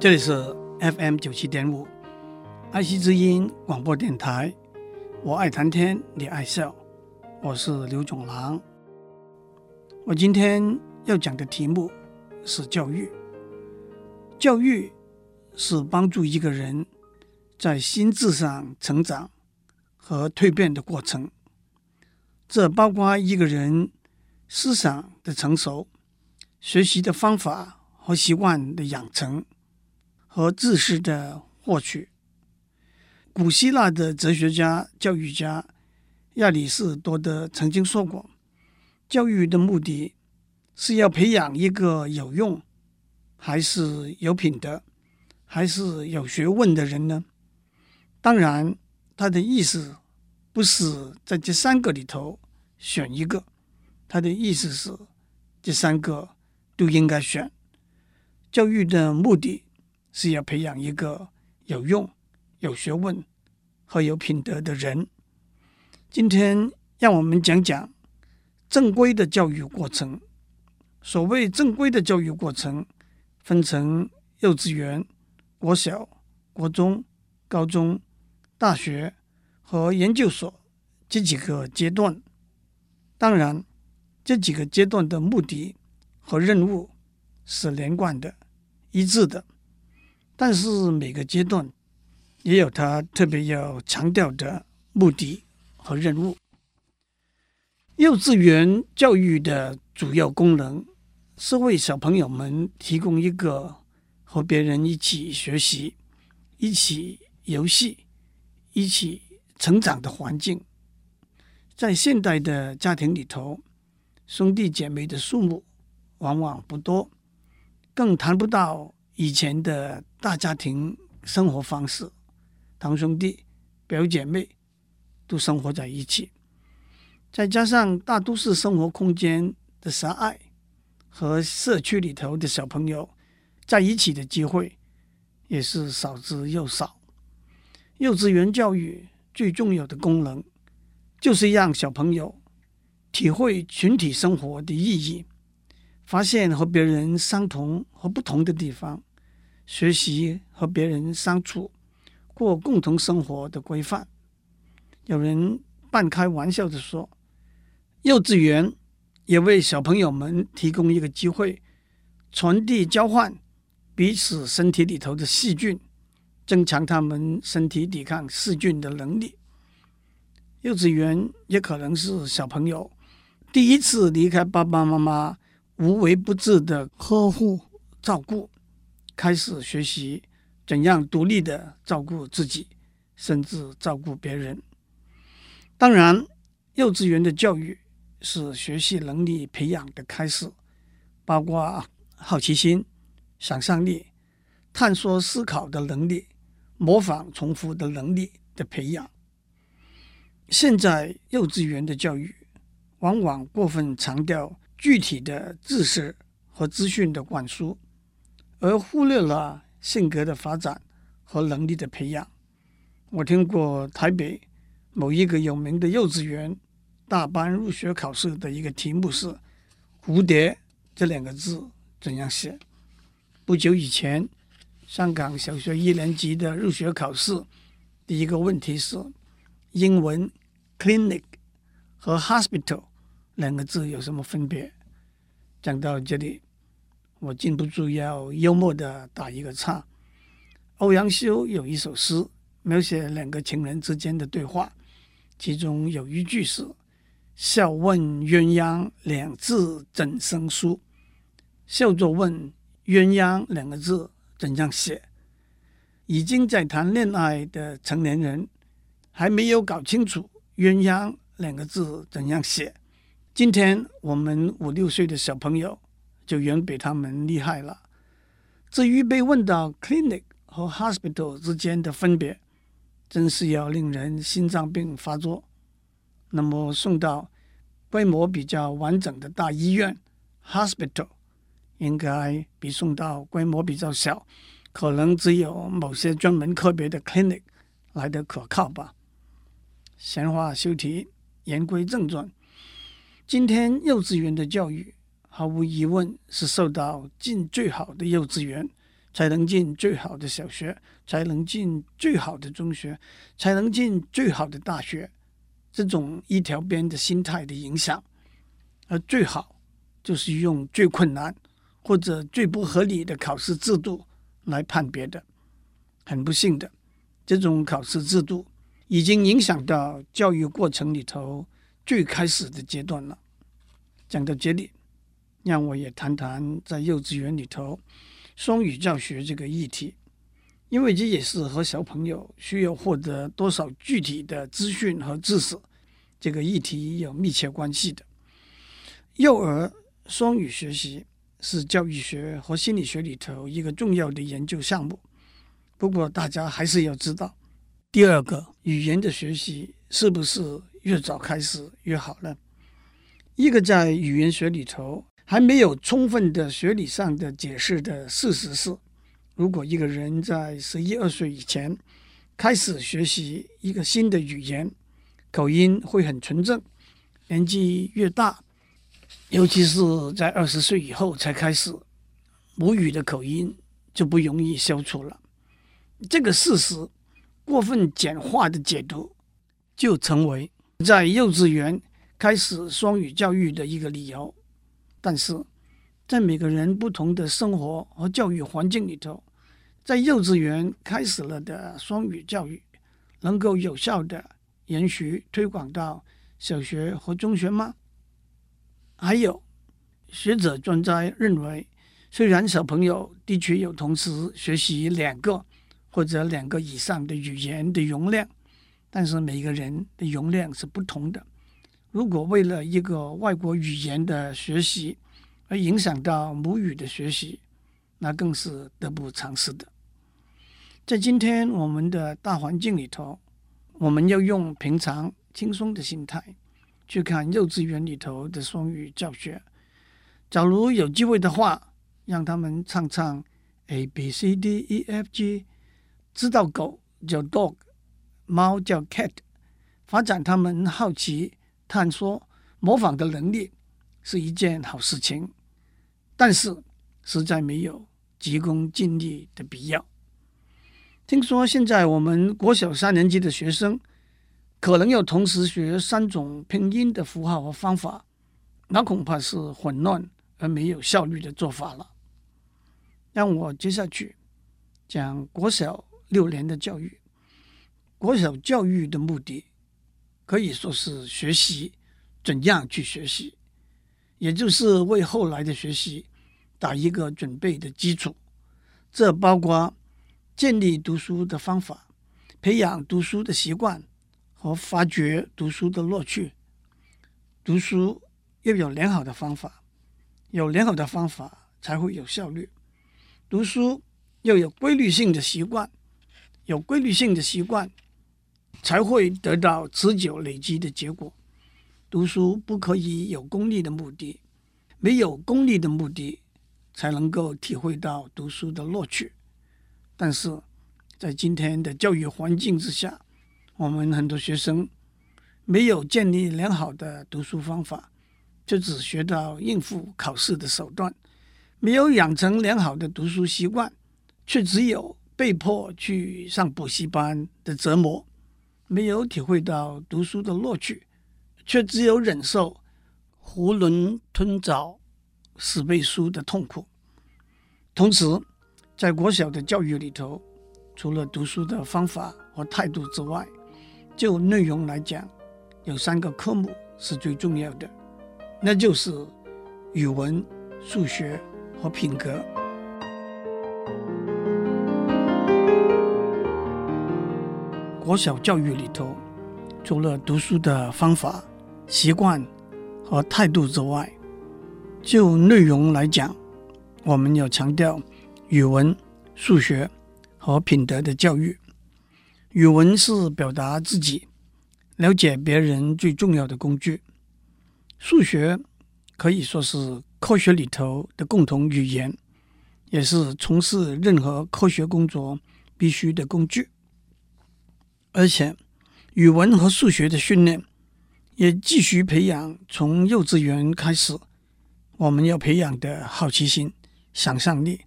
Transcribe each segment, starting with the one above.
这里是 FM 九七点五，爱惜之音广播电台。我爱谈天，你爱笑，我是刘总郎。我今天要讲的题目是教育。教育是帮助一个人在心智上成长和蜕变的过程，这包括一个人思想的成熟、学习的方法和习惯的养成。和知识的获取。古希腊的哲学家、教育家亚里士多德曾经说过：“教育的目的是要培养一个有用，还是有品德，还是有学问的人呢？”当然，他的意思不是在这三个里头选一个，他的意思是这三个都应该选。教育的目的。是要培养一个有用、有学问和有品德的人。今天让我们讲讲正规的教育过程。所谓正规的教育过程，分成幼稚园、国小、国中、高中、大学和研究所这几个阶段。当然，这几个阶段的目的和任务是连贯的、一致的。但是每个阶段也有他特别要强调的目的和任务。幼稚园教育的主要功能是为小朋友们提供一个和别人一起学习、一起游戏、一起成长的环境。在现代的家庭里头，兄弟姐妹的数目往往不多，更谈不到。以前的大家庭生活方式，堂兄弟、表姐妹都生活在一起，再加上大都市生活空间的狭隘和社区里头的小朋友在一起的机会也是少之又少。幼稚园教育最重要的功能，就是让小朋友体会群体生活的意义，发现和别人相同和不同的地方。学习和别人相处、过共同生活的规范。有人半开玩笑地说：“幼稚园也为小朋友们提供一个机会，传递、交换彼此身体里头的细菌，增强他们身体抵抗细菌的能力。”幼稚园也可能是小朋友第一次离开爸爸妈妈无微不至的呵护照顾。开始学习怎样独立的照顾自己，甚至照顾别人。当然，幼稚园的教育是学习能力培养的开始，包括好奇心、想象力、探索思考的能力、模仿重复的能力的培养。现在幼稚园的教育往往过分强调具体的知识和资讯的灌输。而忽略了性格的发展和能力的培养。我听过台北某一个有名的幼稚园大班入学考试的一个题目是“蝴蝶”这两个字怎样写？不久以前，香港小学一年级的入学考试第一个问题是英文 “clinic” 和 “hospital” 两个字有什么分别？讲到这里。我禁不住要幽默地打一个岔。欧阳修有一首诗，描写两个情人之间的对话，其中有一句是“笑问鸳鸯两字怎生书”，笑着问鸳鸯两个字怎样写。已经在谈恋爱的成年人，还没有搞清楚鸳鸯两个字怎样写。今天我们五六岁的小朋友。就远比他们厉害了。至于被问到 clinic 和 hospital 之间的分别，真是要令人心脏病发作。那么送到规模比较完整的大医院 hospital，应该比送到规模比较小，可能只有某些专门科别的 clinic 来得可靠吧。闲话休提，言归正传。今天幼稚园的教育。毫无疑问是受到进最好的幼稚园，才能进最好的小学，才能进最好的中学，才能进最好的大学，这种一条边的心态的影响。而最好就是用最困难或者最不合理的考试制度来判别的。很不幸的，这种考试制度已经影响到教育过程里头最开始的阶段了。讲到这里，让我也谈谈在幼稚园里头双语教学这个议题，因为这也是和小朋友需要获得多少具体的资讯和知识这个议题有密切关系的。幼儿双语学习是教育学和心理学里头一个重要的研究项目。不过，大家还是要知道，第二个语言的学习是不是越早开始越好呢？一个在语言学里头还没有充分的学理上的解释的事实是，如果一个人在十一二岁以前开始学习一个新的语言，口音会很纯正；年纪越大，尤其是在二十岁以后才开始，母语的口音就不容易消除了。这个事实过分简化的解读，就成为在幼稚园开始双语教育的一个理由。但是，在每个人不同的生活和教育环境里头，在幼稚园开始了的双语教育，能够有效的延续推广到小学和中学吗？还有，学者专家认为，虽然小朋友的确有同时学习两个。或者两个以上的语言的容量，但是每个人的容量是不同的。如果为了一个外国语言的学习而影响到母语的学习，那更是得不偿失的。在今天我们的大环境里头，我们要用平常轻松的心态去看幼稚园里头的双语教学。假如有机会的话，让他们唱唱 A B C D E F G。知道狗叫 dog，猫叫 cat，发展他们好奇、探索、模仿的能力是一件好事情，但是实在没有急功近利的必要。听说现在我们国小三年级的学生可能要同时学三种拼音的符号和方法，那恐怕是混乱而没有效率的做法了。让我接下去讲国小。六年的教育，国小教育的目的可以说是学习怎样去学习，也就是为后来的学习打一个准备的基础。这包括建立读书的方法，培养读书的习惯和发掘读书的乐趣。读书要有良好的方法，有良好的方法才会有效率。读书要有规律性的习惯。有规律性的习惯，才会得到持久累积的结果。读书不可以有功利的目的，没有功利的目的，才能够体会到读书的乐趣。但是在今天的教育环境之下，我们很多学生没有建立良好的读书方法，就只学到应付考试的手段，没有养成良好的读书习惯，却只有。被迫去上补习班的折磨，没有体会到读书的乐趣，却只有忍受囫囵吞枣、死背书的痛苦。同时，在国小的教育里头，除了读书的方法和态度之外，就内容来讲，有三个科目是最重要的，那就是语文、数学和品格。国小教育里头，除了读书的方法、习惯和态度之外，就内容来讲，我们要强调语文、数学和品德的教育。语文是表达自己、了解别人最重要的工具。数学可以说是科学里头的共同语言，也是从事任何科学工作必须的工具。而且，语文和数学的训练也继续培养，从幼稚园开始，我们要培养的好奇心、想象力、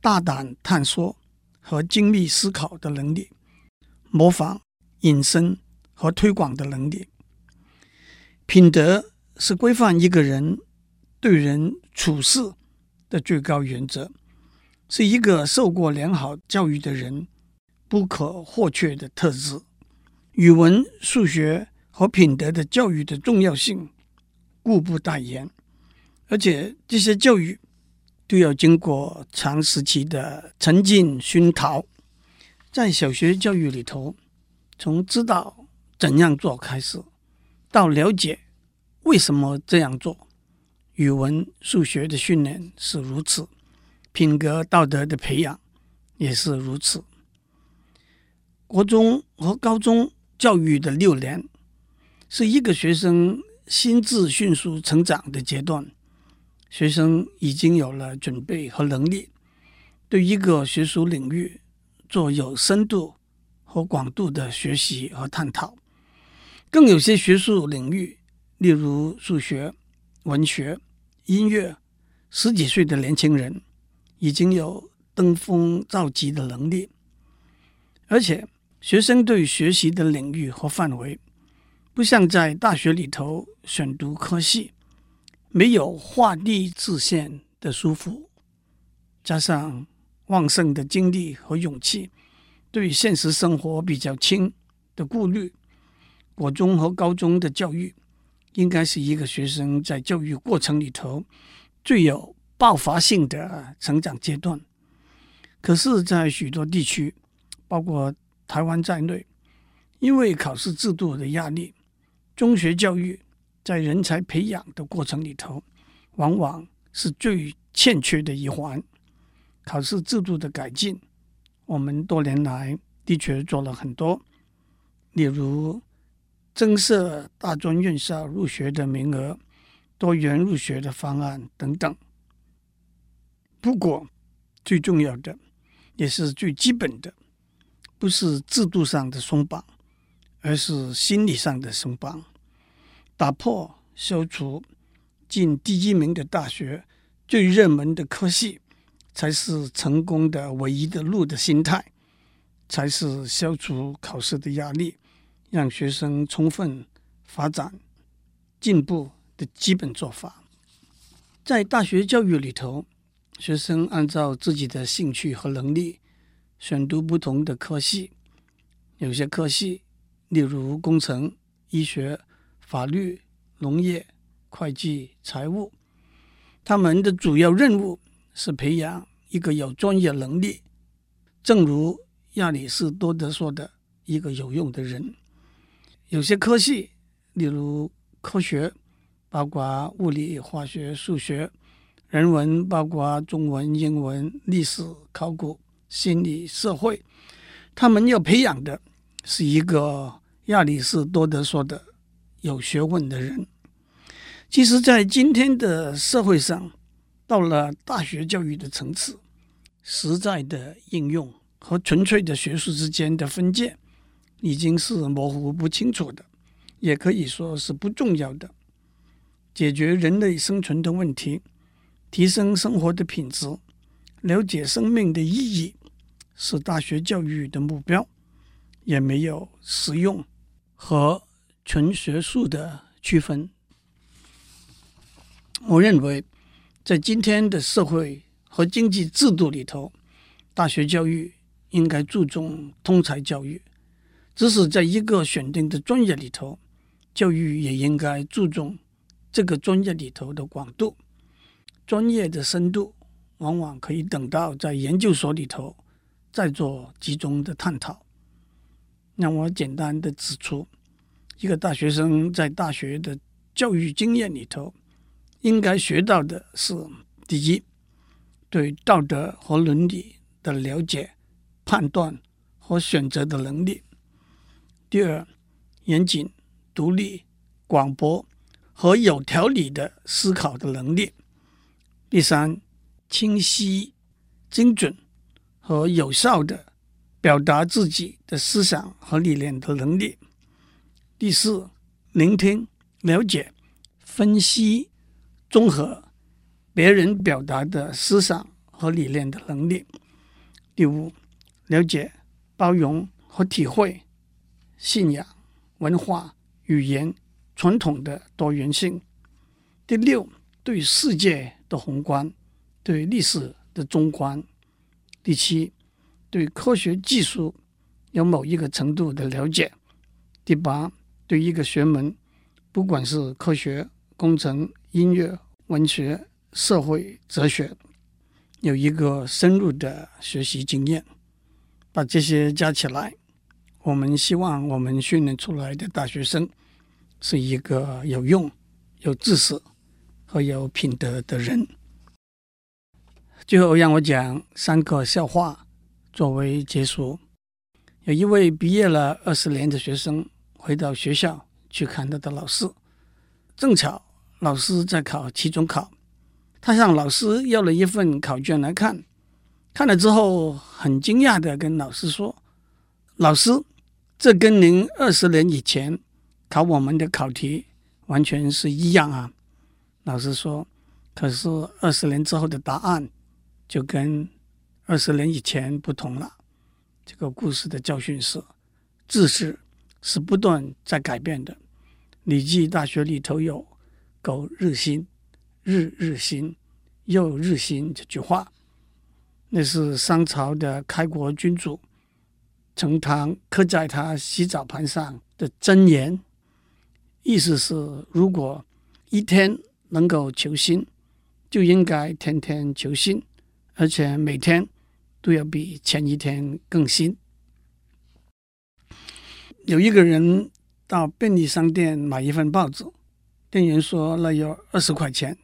大胆探索和精密思考的能力、模仿、引申和推广的能力。品德是规范一个人对人处事的最高原则，是一个受过良好教育的人不可或缺的特质。语文、数学和品德的教育的重要性，固不待言。而且这些教育都要经过长时期的沉浸熏陶，在小学教育里头，从知道怎样做开始，到了解为什么这样做，语文、数学的训练是如此，品格道德的培养也是如此。国中和高中教育的六年，是一个学生心智迅速成长的阶段。学生已经有了准备和能力，对一个学术领域做有深度和广度的学习和探讨。更有些学术领域，例如数学、文学、音乐，十几岁的年轻人已经有登峰造极的能力。而且，学生对学习的领域和范围，不像在大学里头选读科系。没有画地自限的束缚，加上旺盛的精力和勇气，对现实生活比较轻的顾虑，国中和高中的教育应该是一个学生在教育过程里头最有爆发性的成长阶段。可是，在许多地区，包括台湾在内，因为考试制度的压力，中学教育。在人才培养的过程里头，往往是最欠缺的一环。考试制度的改进，我们多年来的确做了很多，例如增设大专院校入学的名额、多元入学的方案等等。不过，最重要的也是最基本的，不是制度上的松绑，而是心理上的松绑。打破、消除进第一名的大学、最热门的科系才是成功的唯一的路的心态，才是消除考试的压力，让学生充分发展进步的基本做法。在大学教育里头，学生按照自己的兴趣和能力选读不同的科系，有些科系，例如工程、医学。法律、农业、会计、财务，他们的主要任务是培养一个有专业能力，正如亚里士多德说的，一个有用的人。有些科系，例如科学，包括物理、化学、数学；人文，包括中文、英文、历史、考古、心理、社会，他们要培养的是一个亚里士多德说的。有学问的人，其实，在今天的社会上，到了大学教育的层次，实在的应用和纯粹的学术之间的分界，已经是模糊不清楚的，也可以说是不重要的。解决人类生存的问题，提升生活的品质，了解生命的意义，是大学教育的目标，也没有实用和。纯学术的区分，我认为，在今天的社会和经济制度里头，大学教育应该注重通才教育；即使在一个选定的专业里头，教育也应该注重这个专业里头的广度。专业的深度往往可以等到在研究所里头再做集中的探讨。让我简单的指出。一个大学生在大学的教育经验里头，应该学到的是：第一，对道德和伦理的了解、判断和选择的能力；第二，严谨、独立、广博和有条理的思考的能力；第三，清晰、精准和有效的表达自己的思想和理念的能力。第四，聆听、了解、分析、综合别人表达的思想和理念的能力。第五，了解、包容和体会信仰、文化、语言、传统的多元性。第六，对世界的宏观，对历史的综观。第七，对科学技术有某一个程度的了解。第八，对一个学门，不管是科学、工程、音乐、文学、社会、哲学。有一个深入的学习经验，把这些加起来，我们希望我们训练出来的大学生是一个有用、有知识和有品德的人。最后，让我讲三个笑话作为结束。有一位毕业了二十年的学生回到学校去看他的老师，正巧老师在考期中考。他向老师要了一份考卷来看，看了之后很惊讶地跟老师说：“老师，这跟您二十年以前考我们的考题完全是一样啊。”老师说：“可是二十年之后的答案就跟二十年以前不同了。”这个故事的教训是：知识是不断在改变的。礼记大学里头有“苟日新”。日日新，又日新这句话，那是商朝的开国君主成汤刻在他洗澡盘上的箴言。意思是，如果一天能够求新，就应该天天求新，而且每天都要比前一天更新。有一个人到便利商店买一份报纸，店员说那要二十块钱。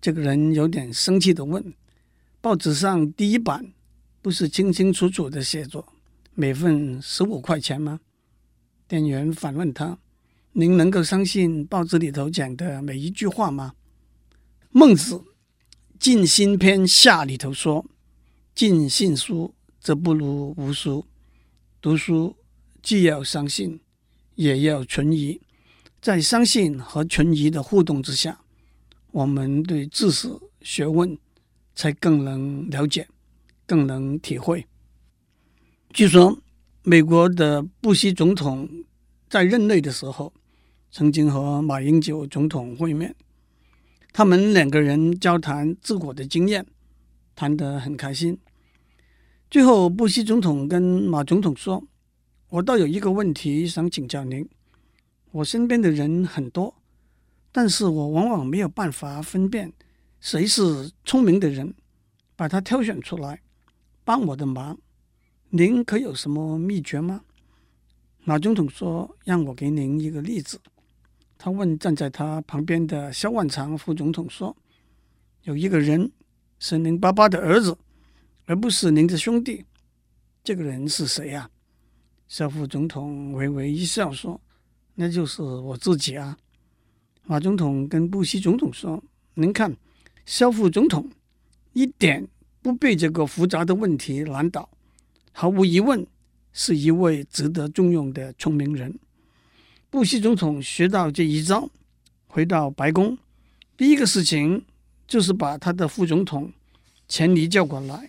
这个人有点生气的问：“报纸上第一版不是清清楚楚的写着每份十五块钱吗？”店员反问他：“您能够相信报纸里头讲的每一句话吗？”孟子《尽心篇下》里头说：“尽信书，则不如无书。读书既要相信，也要存疑，在相信和存疑的互动之下。”我们对知识学问才更能了解，更能体会。据说，美国的布希总统在任内的时候，曾经和马英九总统会面，他们两个人交谈自我的经验，谈得很开心。最后，布希总统跟马总统说：“我倒有一个问题想请教您，我身边的人很多。”但是我往往没有办法分辨谁是聪明的人，把他挑选出来帮我的忙。您可有什么秘诀吗？马总统说：“让我给您一个例子。”他问站在他旁边的肖万长副总统说：“有一个人是您爸爸的儿子，而不是您的兄弟，这个人是谁呀？”肖副总统微微一笑说：“那就是我自己啊。”马总统跟布希总统说：“您看，肖副总统一点不被这个复杂的问题难倒，毫无疑问是一位值得重用的聪明人。”布希总统学到这一招，回到白宫，第一个事情就是把他的副总统钱尼叫过来。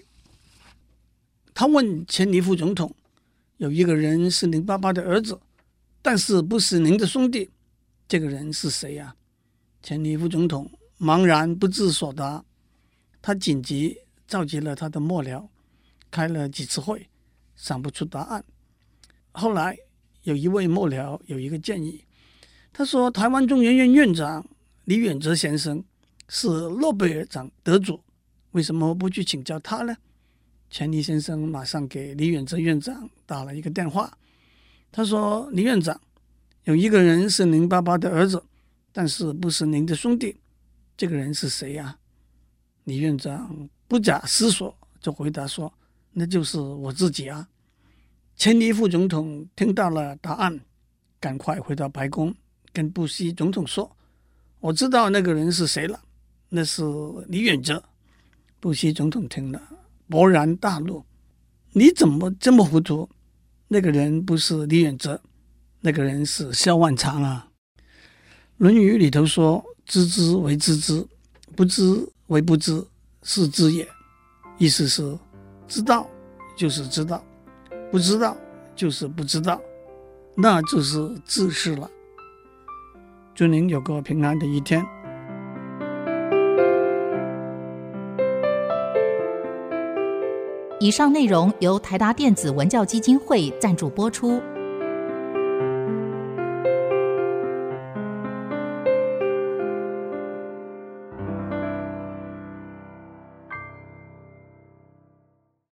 他问钱尼副总统：“有一个人是您爸爸的儿子，但是不是您的兄弟。”这个人是谁呀？钱尼副总统茫然不知所答。他紧急召集了他的幕僚，开了几次会，想不出答案。后来有一位幕僚有一个建议，他说：“台湾中研院院长李远哲先生是诺贝尔奖得主，为什么不去请教他呢？”钱尼先生马上给李远哲院长打了一个电话，他说：“李院长。”有一个人是您爸爸的儿子，但是不是您的兄弟。这个人是谁呀？李院长不假思索就回答说：“那就是我自己啊。”钱尼副总统听到了答案，赶快回到白宫跟布希总统说：“我知道那个人是谁了，那是李远哲。”布希总统听了勃然大怒：“你怎么这么糊涂？那个人不是李远哲。”那个人是萧万长啊，《论语》里头说：“知之为知之，不知为不知，是知也。意思是，知道就是知道，不知道就是不知道，那就是自私了。祝您有个平安的一天。以上内容由台达电子文教基金会赞助播出。